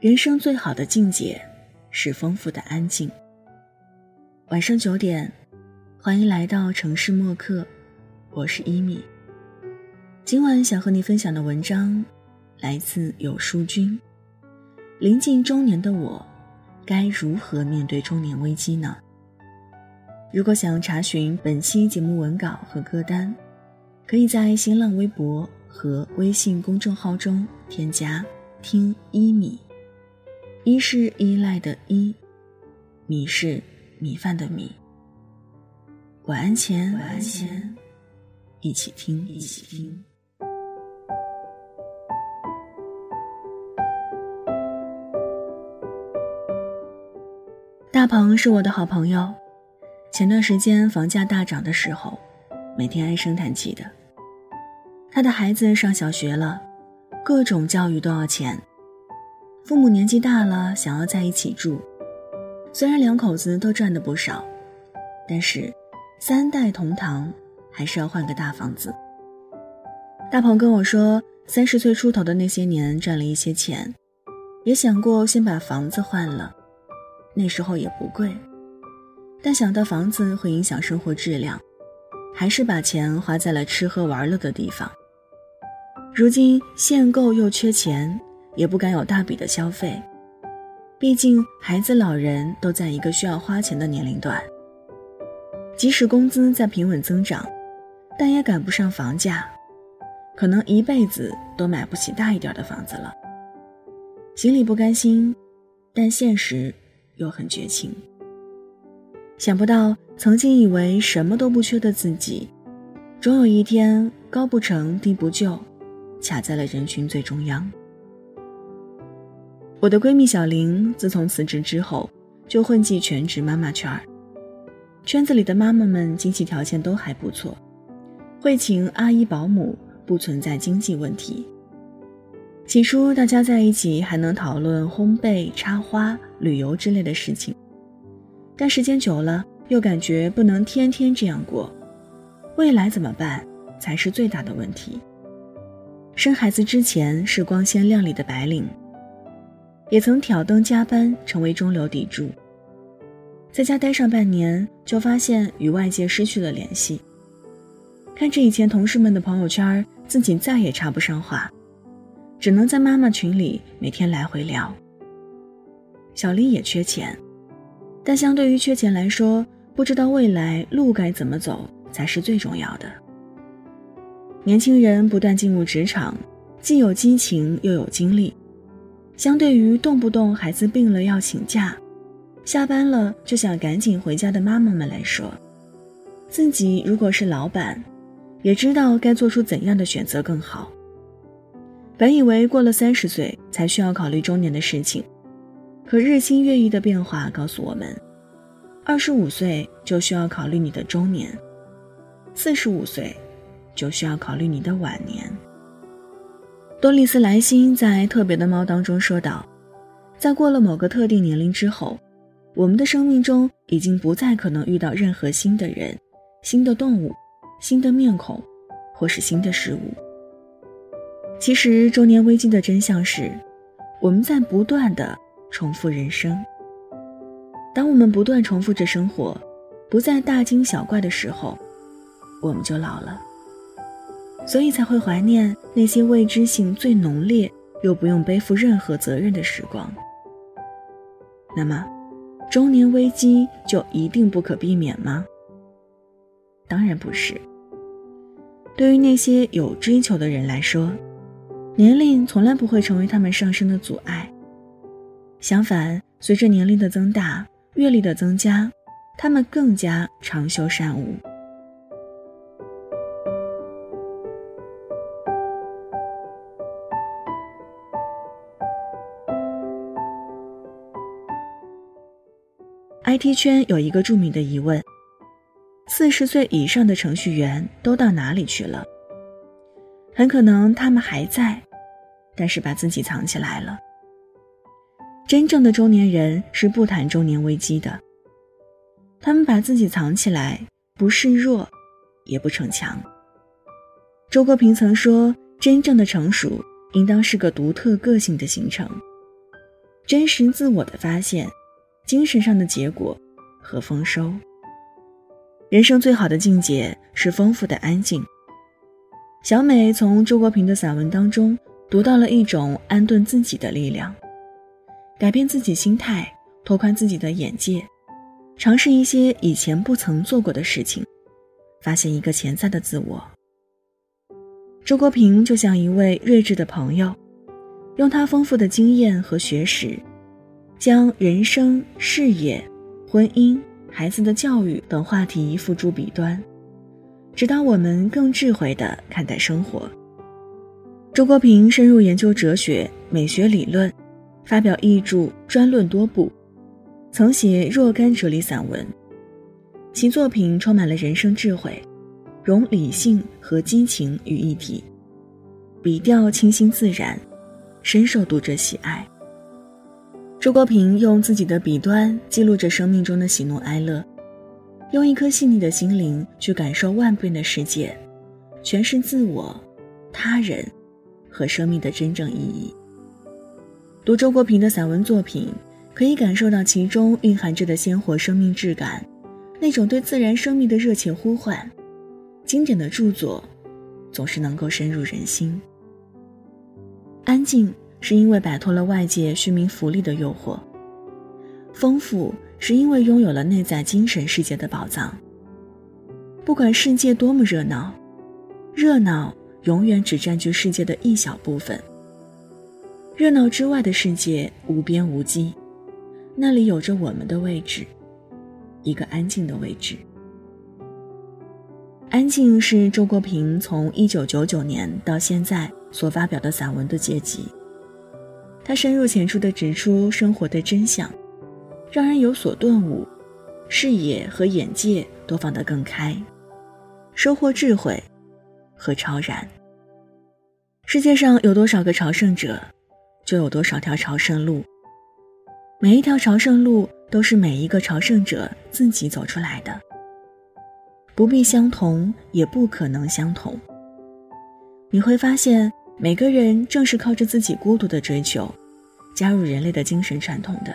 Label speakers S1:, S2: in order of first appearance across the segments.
S1: 人生最好的境界是丰富的安静。晚上九点，欢迎来到城市默客，我是伊米。今晚想和你分享的文章来自有书君。临近中年的我，该如何面对中年危机呢？如果想查询本期节目文稿和歌单，可以在新浪微博和微信公众号中添加“听一米”，一是依赖的依，米是米饭的米。晚安前，晚安前，一起听，一起听。大鹏是我的好朋友。前段时间房价大涨的时候，每天唉声叹气的。他的孩子上小学了，各种教育都要钱。父母年纪大了，想要在一起住。虽然两口子都赚的不少，但是三代同堂还是要换个大房子。大鹏跟我说，三十岁出头的那些年赚了一些钱，也想过先把房子换了，那时候也不贵。但想到房子会影响生活质量，还是把钱花在了吃喝玩乐的地方。如今限购又缺钱，也不敢有大笔的消费。毕竟孩子、老人都在一个需要花钱的年龄段。即使工资在平稳增长，但也赶不上房价，可能一辈子都买不起大一点的房子了。心里不甘心，但现实又很绝情。想不到，曾经以为什么都不缺的自己，终有一天高不成低不就，卡在了人群最中央。我的闺蜜小玲自从辞职之后，就混迹全职妈妈圈儿，圈子里的妈妈们经济条件都还不错，会请阿姨保姆，不存在经济问题。起初大家在一起还能讨论烘焙、插花、旅游之类的事情。但时间久了，又感觉不能天天这样过，未来怎么办才是最大的问题。生孩子之前是光鲜亮丽的白领，也曾挑灯加班成为中流砥柱，在家待上半年就发现与外界失去了联系。看着以前同事们的朋友圈，自己再也插不上话，只能在妈妈群里每天来回聊。小丽也缺钱。但相对于缺钱来说，不知道未来路该怎么走才是最重要的。年轻人不断进入职场，既有激情又有精力。相对于动不动孩子病了要请假，下班了就想赶紧回家的妈妈们来说，自己如果是老板，也知道该做出怎样的选择更好。本以为过了三十岁才需要考虑中年的事情。可日新月异的变化告诉我们，二十五岁就需要考虑你的中年，四十五岁就需要考虑你的晚年。多丽丝·莱辛在《特别的猫》当中说道，在过了某个特定年龄之后，我们的生命中已经不再可能遇到任何新的人、新的动物、新的面孔，或是新的事物。其实，中年危机的真相是，我们在不断的。重复人生。当我们不断重复着生活，不再大惊小怪的时候，我们就老了。所以才会怀念那些未知性最浓烈又不用背负任何责任的时光。那么，中年危机就一定不可避免吗？当然不是。对于那些有追求的人来说，年龄从来不会成为他们上升的阻碍。相反，随着年龄的增大、阅历的增加，他们更加长袖善舞。IT 圈有一个著名的疑问：四十岁以上的程序员都到哪里去了？很可能他们还在，但是把自己藏起来了。真正的中年人是不谈中年危机的，他们把自己藏起来，不示弱，也不逞强。周国平曾说：“真正的成熟，应当是个独特个性的形成。真实自我的发现，精神上的结果和丰收。人生最好的境界是丰富的安静。小美从周国平的散文当中读到了一种安顿自己的力量，改变自己心态，拓宽自己的眼界，尝试一些以前不曾做过的事情，发现一个潜在的自我。周国平就像一位睿智的朋友，用他丰富的经验和学识，将人生、事业、婚姻。孩子的教育等话题付诸笔端，指导我们更智慧地看待生活。周国平深入研究哲学、美学理论，发表译著专论多部，曾写若干哲理散文。其作品充满了人生智慧，融理性和激情于一体，笔调清新自然，深受读者喜爱。周国平用自己的笔端记录着生命中的喜怒哀乐，用一颗细腻的心灵去感受万变的世界，诠释自我、他人和生命的真正意义。读周国平的散文作品，可以感受到其中蕴含着的鲜活生命质感，那种对自然生命的热切呼唤。经典的著作，总是能够深入人心。安静。是因为摆脱了外界虚名浮利的诱惑，丰富是因为拥有了内在精神世界的宝藏。不管世界多么热闹，热闹永远只占据世界的一小部分。热闹之外的世界无边无际，那里有着我们的位置，一个安静的位置。安静是周国平从一九九九年到现在所发表的散文的结集。他深入浅出地指出生活的真相，让人有所顿悟，视野和眼界都放得更开，收获智慧和超然。世界上有多少个朝圣者，就有多少条朝圣路。每一条朝圣路都是每一个朝圣者自己走出来的，不必相同，也不可能相同。你会发现。每个人正是靠着自己孤独的追求，加入人类的精神传统的。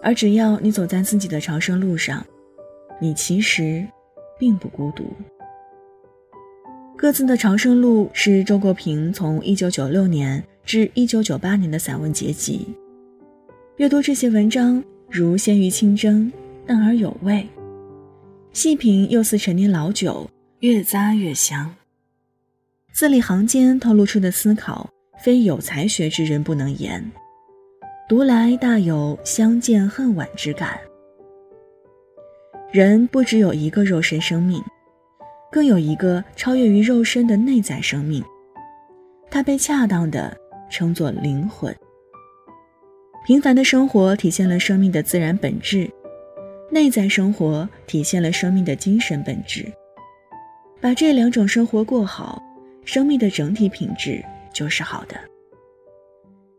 S1: 而只要你走在自己的朝圣路上，你其实并不孤独。各自的朝圣路是周国平从1996年至1998年的散文结集。阅读这些文章，如鲜于清蒸，淡而有味；细品又似陈年老酒，越咂越香。字里行间透露出的思考，非有才学之人不能言。读来大有相见恨晚之感。人不只有一个肉身生命，更有一个超越于肉身的内在生命，它被恰当的称作灵魂。平凡的生活体现了生命的自然本质，内在生活体现了生命的精神本质。把这两种生活过好。生命的整体品质就是好的。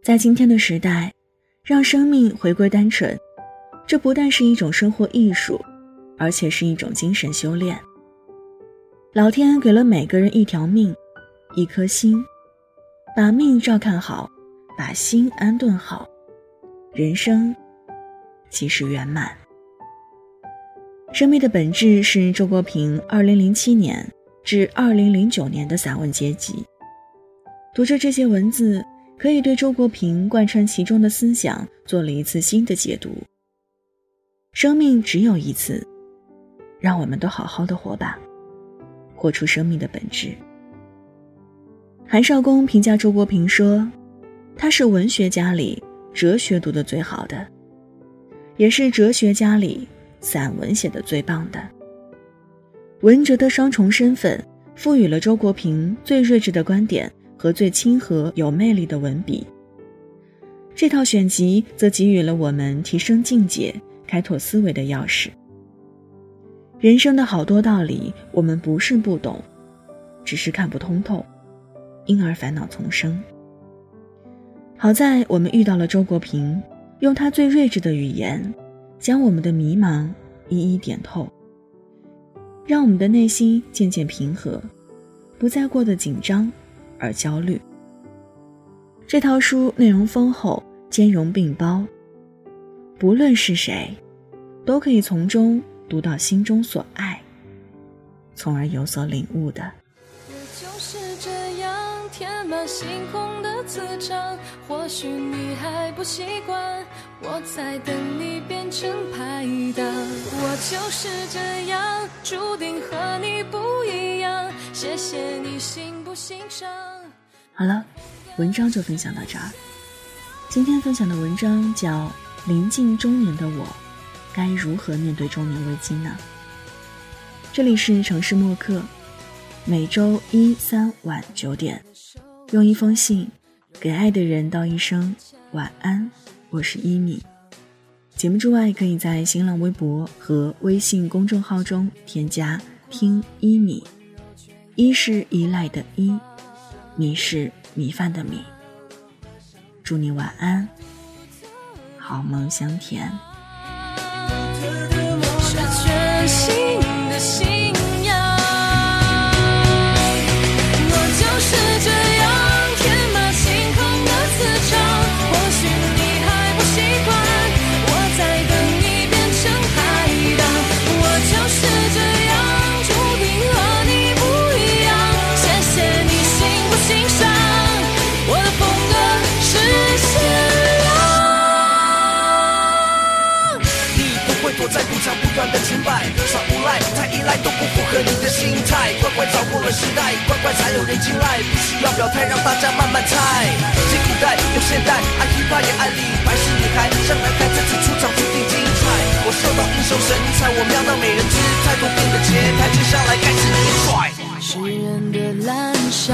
S1: 在今天的时代，让生命回归单纯，这不但是一种生活艺术，而且是一种精神修炼。老天给了每个人一条命，一颗心，把命照看好，把心安顿好，人生即是圆满。生命的本质是周国平二零零七年。至二零零九年的散文结集，读着这些文字，可以对周国平贯穿其中的思想做了一次新的解读。生命只有一次，让我们都好好的活吧，活出生命的本质。韩少功评价周国平说：“他是文学家里哲学读得最好的，也是哲学家里散文写的最棒的。”文哲的双重身份，赋予了周国平最睿智的观点和最亲和有魅力的文笔。这套选集则给予了我们提升境界、开拓思维的钥匙。人生的好多道理，我们不是不懂，只是看不通透，因而烦恼丛生。好在我们遇到了周国平，用他最睿智的语言，将我们的迷茫一一点透。让我们的内心渐渐平和，不再过得紧张而焦虑。这套书内容丰厚，兼容并包。不论是谁，都可以从中读到心中所爱，从而有所领悟的。
S2: 就是这样天马行空的磁场，或许你还不习惯，我在等你变成拍档。我就是这样，注定和你不一样。谢谢你欣不欣赏。
S1: 好了，文章就分享到这儿。今天分享的文章叫。临近中年的我，该如何面对中年危机呢？这里是城市默客，每周一、三晚九点，用一封信给爱的人道一声晚安。我是伊米。节目之外，可以在新浪微博和微信公众号中添加“听伊米”，一是依赖的依，米是米饭的米。祝你晚安。好梦香甜。
S3: 时有人青睐，不需要表态，让大家慢慢猜。既古代有现代，爱 hiphop 也爱李白是女孩，上台看这次出场注定精彩。我受到英雄神采，我瞄到美人姿态，多变的节拍，接下来该是你甩。
S2: 诗人的蓝裳，